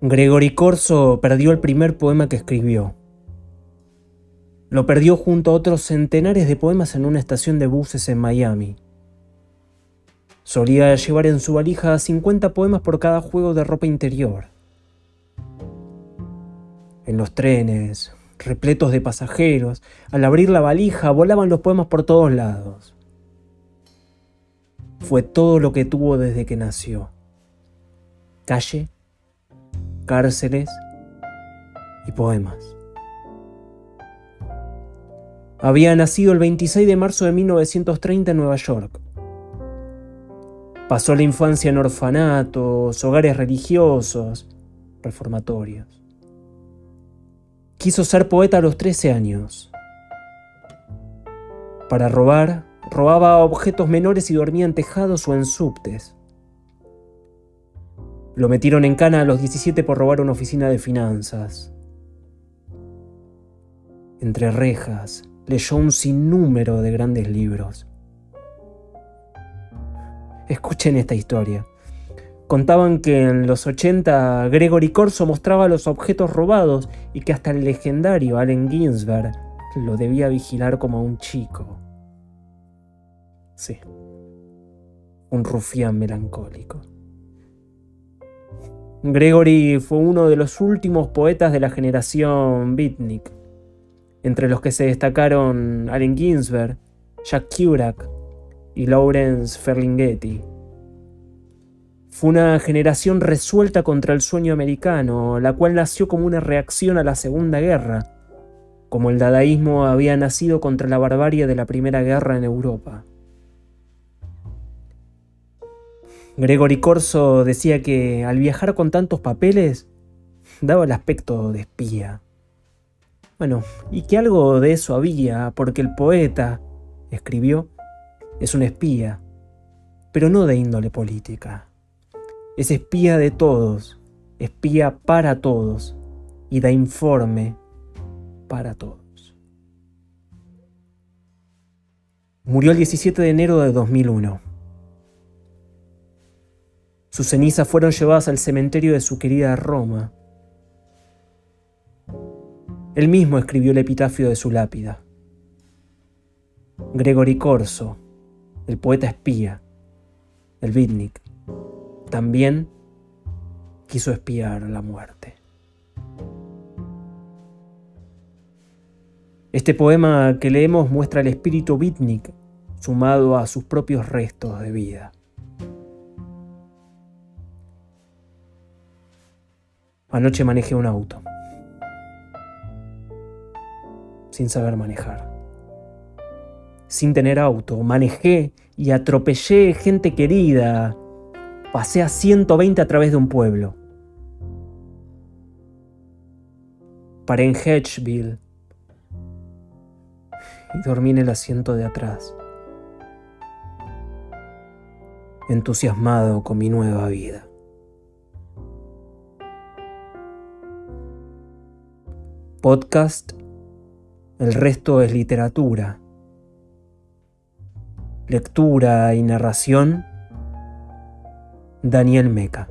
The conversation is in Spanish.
Gregory Corso perdió el primer poema que escribió. Lo perdió junto a otros centenares de poemas en una estación de buses en Miami. Solía llevar en su valija 50 poemas por cada juego de ropa interior. En los trenes, repletos de pasajeros, al abrir la valija volaban los poemas por todos lados. Fue todo lo que tuvo desde que nació. Calle, cárceles y poemas. Había nacido el 26 de marzo de 1930 en Nueva York. Pasó la infancia en orfanatos, hogares religiosos, reformatorios. Quiso ser poeta a los 13 años. Para robar, robaba objetos menores y dormía en tejados o en subtes. Lo metieron en cana a los 17 por robar una oficina de finanzas. Entre rejas, leyó un sinnúmero de grandes libros. Escuchen esta historia. Contaban que en los 80 Gregory Corso mostraba los objetos robados y que hasta el legendario Allen Ginsberg lo debía vigilar como a un chico. Sí, un rufián melancólico. Gregory fue uno de los últimos poetas de la generación beatnik entre los que se destacaron Allen Ginsberg, Jack Kerouac y Lawrence Ferlinghetti. Fue una generación resuelta contra el sueño americano, la cual nació como una reacción a la Segunda Guerra, como el dadaísmo había nacido contra la barbarie de la Primera Guerra en Europa. Gregory Corso decía que al viajar con tantos papeles daba el aspecto de espía. Bueno, y que algo de eso había, porque el poeta, escribió, es un espía, pero no de índole política. Es espía de todos, espía para todos y da informe para todos. Murió el 17 de enero de 2001. Sus cenizas fueron llevadas al cementerio de su querida Roma, él mismo escribió el epitafio de su lápida. Gregory Corso, el poeta espía, el beatnik, también quiso espiar la muerte. Este poema que leemos muestra el espíritu beatnik sumado a sus propios restos de vida. Anoche manejé un auto. sin saber manejar. Sin tener auto, manejé y atropellé gente querida. Pasé a 120 a través de un pueblo. Paré en Hedgeville y dormí en el asiento de atrás, entusiasmado con mi nueva vida. Podcast el resto es literatura. Lectura y narración, Daniel Meca.